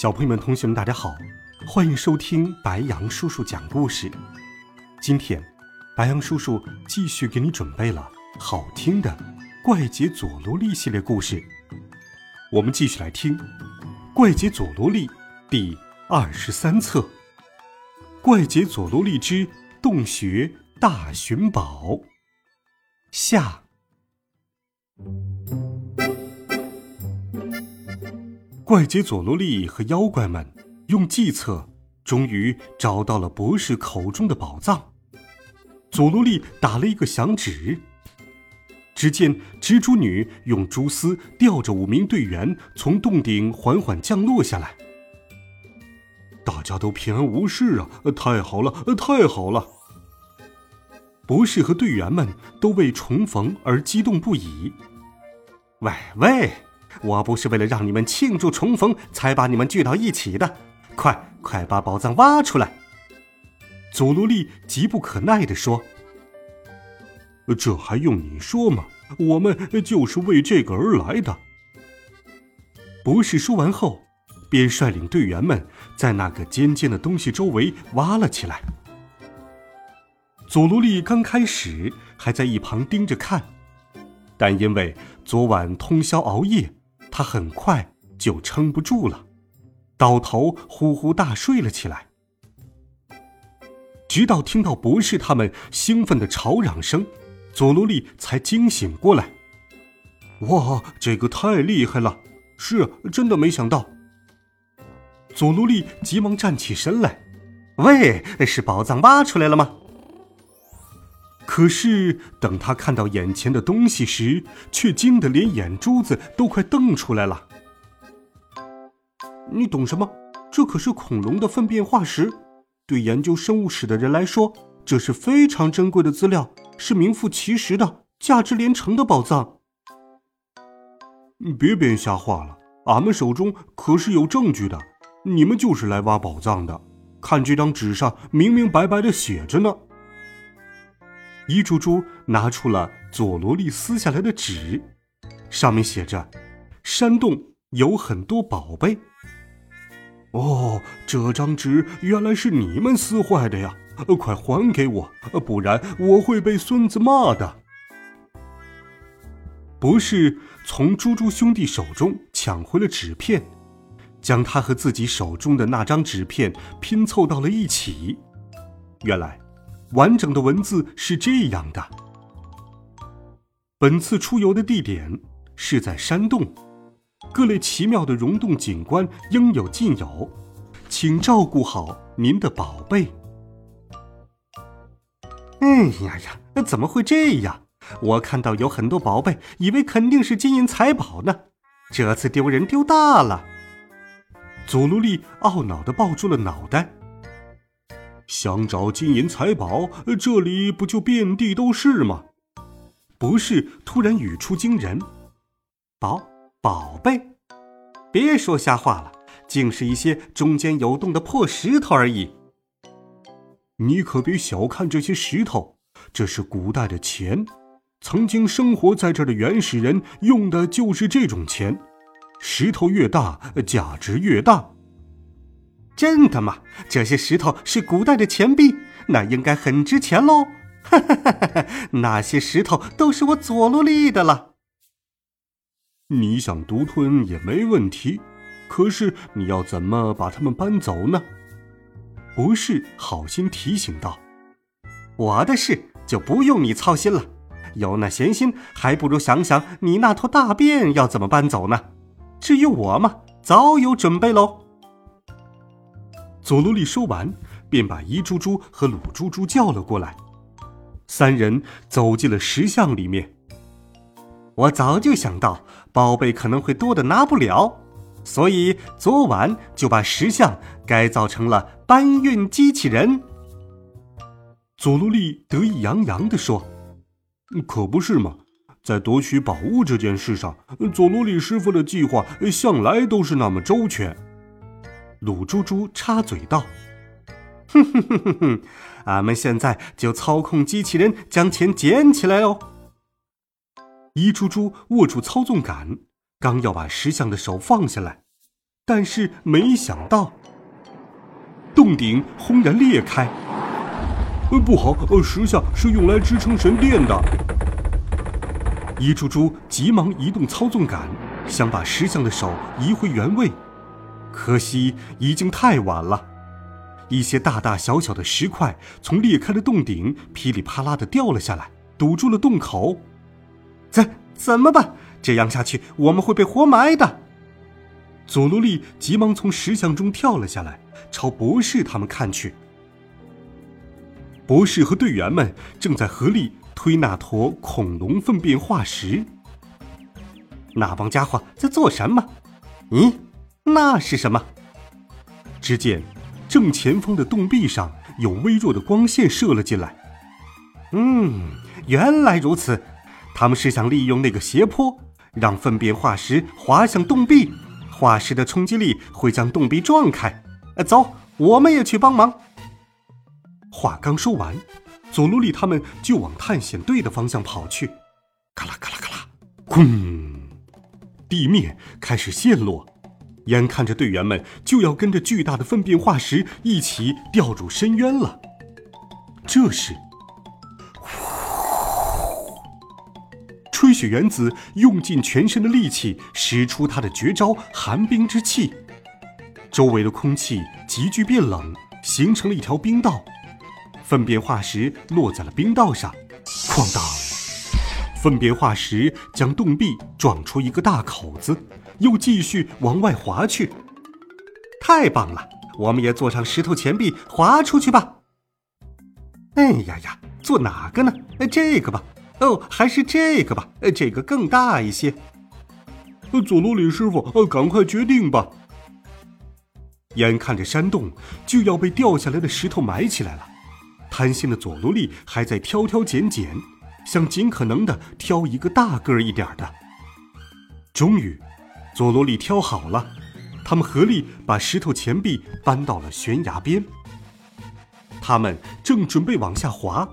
小朋友们、同学们，大家好，欢迎收听白羊叔叔讲故事。今天，白羊叔叔继续给你准备了好听的《怪杰佐罗利》系列故事。我们继续来听《怪杰佐罗利》第二十三册《怪杰佐罗利之洞穴大寻宝》下。怪杰佐罗利和妖怪们用计策，终于找到了博士口中的宝藏。佐罗利打了一个响指，只见蜘蛛女用蛛丝吊着五名队员从洞顶缓缓降落下来。大家都平安无事啊！太好了，太好了！博士和队员们都为重逢而激动不已。喂喂！我不是为了让你们庆祝重逢才把你们聚到一起的，快快把宝藏挖出来！佐罗利急不可耐地说：“这还用你说吗？我们就是为这个而来的。”博士说完后，便率领队员们在那个尖尖的东西周围挖了起来。佐罗利刚开始还在一旁盯着看，但因为昨晚通宵熬夜。他很快就撑不住了，倒头呼呼大睡了起来。直到听到博士他们兴奋的吵嚷声，佐罗利才惊醒过来。哇，这个太厉害了！是，真的没想到。佐罗利急忙站起身来，喂，是宝藏挖出来了吗？可是，等他看到眼前的东西时，却惊得连眼珠子都快瞪出来了。你懂什么？这可是恐龙的粪便化石，对研究生物史的人来说，这是非常珍贵的资料，是名副其实的价值连城的宝藏。别编瞎话了，俺们手中可是有证据的。你们就是来挖宝藏的，看这张纸上明明白白的写着呢。一猪猪拿出了佐罗利撕下来的纸，上面写着：“山洞有很多宝贝。”哦，这张纸原来是你们撕坏的呀！快还给我，不然我会被孙子骂的。博士从猪猪兄弟手中抢回了纸片，将他和自己手中的那张纸片拼凑到了一起。原来。完整的文字是这样的：本次出游的地点是在山洞，各类奇妙的溶洞景观应有尽有，请照顾好您的宝贝。哎呀呀，怎么会这样？我看到有很多宝贝，以为肯定是金银财宝呢，这次丢人丢大了。佐罗利懊恼地抱住了脑袋。想找金银财宝，这里不就遍地都是吗？博士突然语出惊人：“宝宝贝，别说瞎话了，竟是一些中间有洞的破石头而已。你可别小看这些石头，这是古代的钱，曾经生活在这儿的原始人用的就是这种钱，石头越大，价值越大。”真的吗？这些石头是古代的钱币，那应该很值钱喽！哈哈哈哈那些石头都是我佐罗利的了。你想独吞也没问题，可是你要怎么把它们搬走呢？博士好心提醒道：“我的事就不用你操心了，有那闲心，还不如想想你那坨大便要怎么搬走呢？至于我嘛，早有准备喽。”佐罗利说完，便把伊猪猪和鲁猪猪叫了过来。三人走进了石像里面。我早就想到，宝贝可能会多的拿不了。所以昨晚就把石像改造成了搬运机器人。佐罗利得意洋洋地说：“可不是嘛，在夺取宝物这件事上，佐罗利师傅的计划向来都是那么周全。”鲁猪猪插嘴道：“哼哼哼哼哼，俺们现在就操控机器人将钱捡起来哦。”一猪猪握住操纵杆，刚要把石像的手放下来，但是没想到，洞顶轰然裂开。呃，不好！呃，石像是用来支撑神殿的。一猪猪急忙移动操纵杆，想把石像的手移回原位，可惜已经太晚了。一些大大小小的石块从裂开的洞顶噼里啪啦的掉了下来，堵住了洞口。怎怎么办？这样下去，我们会被活埋的。佐罗利急忙从石像中跳了下来，朝博士他们看去。博士和队员们正在合力推那坨恐龙粪便化石。那帮家伙在做什么？咦，那是什么？只见正前方的洞壁上有微弱的光线射了进来。嗯，原来如此，他们是想利用那个斜坡，让粪便化石滑向洞壁，化石的冲击力会将洞壁撞开。走，我们也去帮忙。话刚说完，佐罗利他们就往探险队的方向跑去。咔啦咔啦咔啦，轰！地面开始陷落，眼看着队员们就要跟着巨大的粪便化石一起掉入深渊了。这时，吹雪原子用尽全身的力气，使出他的绝招——寒冰之气。周围的空气急剧变冷，形成了一条冰道。粪便化石落在了冰道上，哐当！分别化石将洞壁撞出一个大口子，又继续往外滑去。太棒了！我们也坐上石头钱币滑出去吧。哎呀呀，坐哪个呢？这个吧。哦，还是这个吧。这个更大一些。佐罗里师傅，赶快决定吧。眼看着山洞就要被掉下来的石头埋起来了。贪心的佐罗利还在挑挑拣拣，想尽可能的挑一个大个儿一点的。终于，佐罗利挑好了，他们合力把石头钱币搬到了悬崖边。他们正准备往下滑，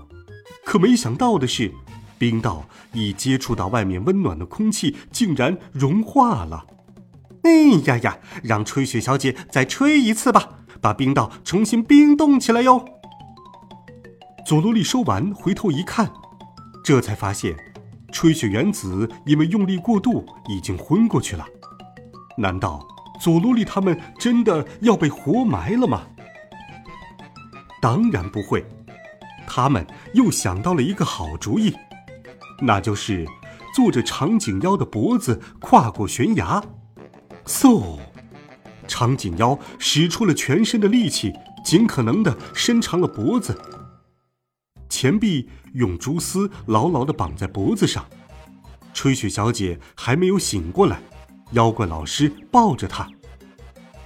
可没想到的是，冰道一接触到外面温暖的空气，竟然融化了。哎呀呀！让吹雪小姐再吹一次吧，把冰道重新冰冻起来哟。佐罗利说完，回头一看，这才发现，吹雪原子因为用力过度，已经昏过去了。难道佐罗利他们真的要被活埋了吗？当然不会，他们又想到了一个好主意，那就是坐着长颈妖的脖子跨过悬崖。嗖，长颈妖使出了全身的力气，尽可能的伸长了脖子。钱币用蛛丝牢牢地绑在脖子上，吹雪小姐还没有醒过来，妖怪老师抱着她，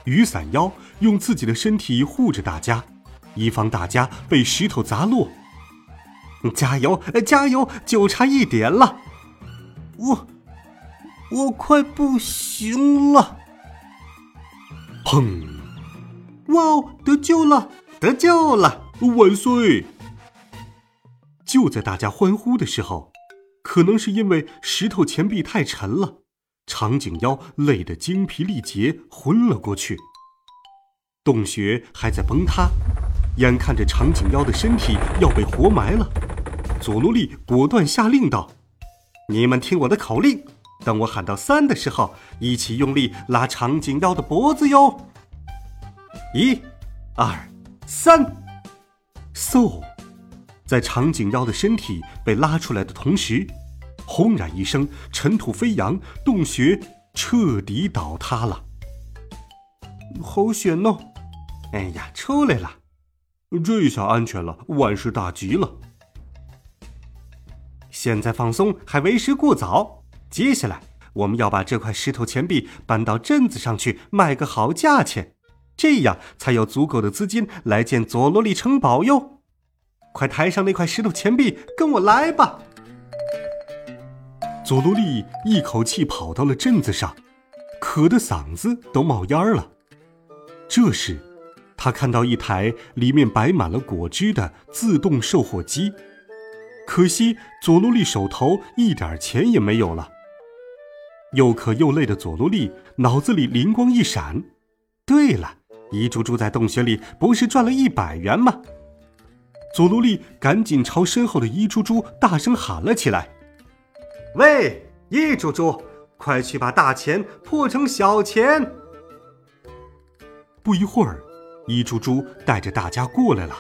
雨伞妖用自己的身体护着大家，以防大家被石头砸落。加油，加油，就差一点了！我，我快不行了！砰！哇哦，得救了，得救了！万岁！就在大家欢呼的时候，可能是因为石头钱币太沉了，长颈妖累得精疲力竭，昏了过去。洞穴还在崩塌，眼看着长颈妖的身体要被活埋了，佐罗利果断下令道：“你们听我的口令，等我喊到三的时候，一起用力拉长颈妖的脖子哟！一、二、三，嗖！”在长颈妖的身体被拉出来的同时，轰然一声，尘土飞扬，洞穴彻底倒塌了。好险哦！哎呀，出来了！这下安全了，万事大吉了。现在放松还为时过早，接下来我们要把这块石头钱币搬到镇子上去卖个好价钱，这样才有足够的资金来建佐罗利城堡哟。快抬上那块石头钱币，跟我来吧！佐罗利一口气跑到了镇子上，渴得嗓子都冒烟了。这时，他看到一台里面摆满了果汁的自动售货机，可惜佐罗利手头一点钱也没有了。又渴又累的佐罗利脑子里灵光一闪：“对了，伊猪猪在洞穴里不是赚了一百元吗？”佐罗利赶紧朝身后的伊珠珠大声喊了起来：“喂，伊珠珠，快去把大钱破成小钱！”不一会儿，伊珠珠带着大家过来了。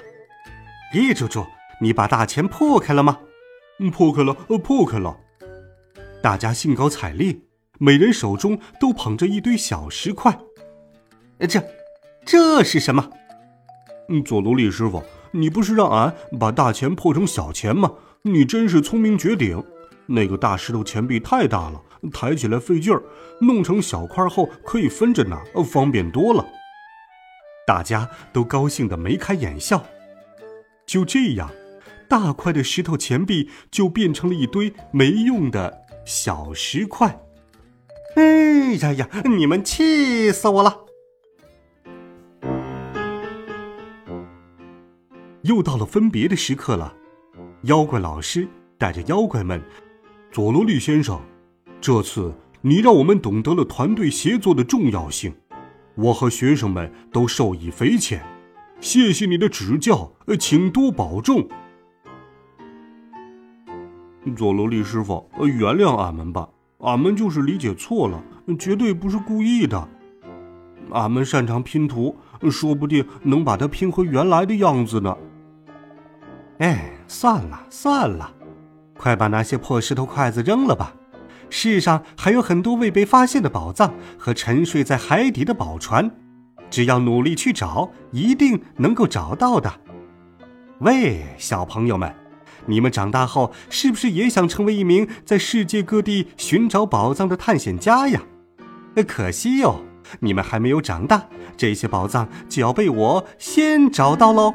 伊珠珠，你把大钱破开了吗？破开了，呃，破开了。大家兴高采烈。每人手中都捧着一堆小石块，这，这是什么？嗯，佐罗利师傅，你不是让俺把大钱破成小钱吗？你真是聪明绝顶。那个大石头钱币太大了，抬起来费劲儿，弄成小块后可以分着拿，方便多了。大家都高兴得眉开眼笑。就这样，大块的石头钱币就变成了一堆没用的小石块。哎呀呀！你们气死我了！又到了分别的时刻了，妖怪老师带着妖怪们，佐罗利先生，这次你让我们懂得了团队协作的重要性，我和学生们都受益匪浅，谢谢你的指教，请多保重。佐罗利师傅，原谅俺们吧。俺们就是理解错了，绝对不是故意的。俺们擅长拼图，说不定能把它拼回原来的样子呢。哎，算了算了，快把那些破石头筷子扔了吧。世上还有很多未被发现的宝藏和沉睡在海底的宝船，只要努力去找，一定能够找到的。喂，小朋友们！你们长大后是不是也想成为一名在世界各地寻找宝藏的探险家呀？那可惜哟，你们还没有长大，这些宝藏就要被我先找到喽。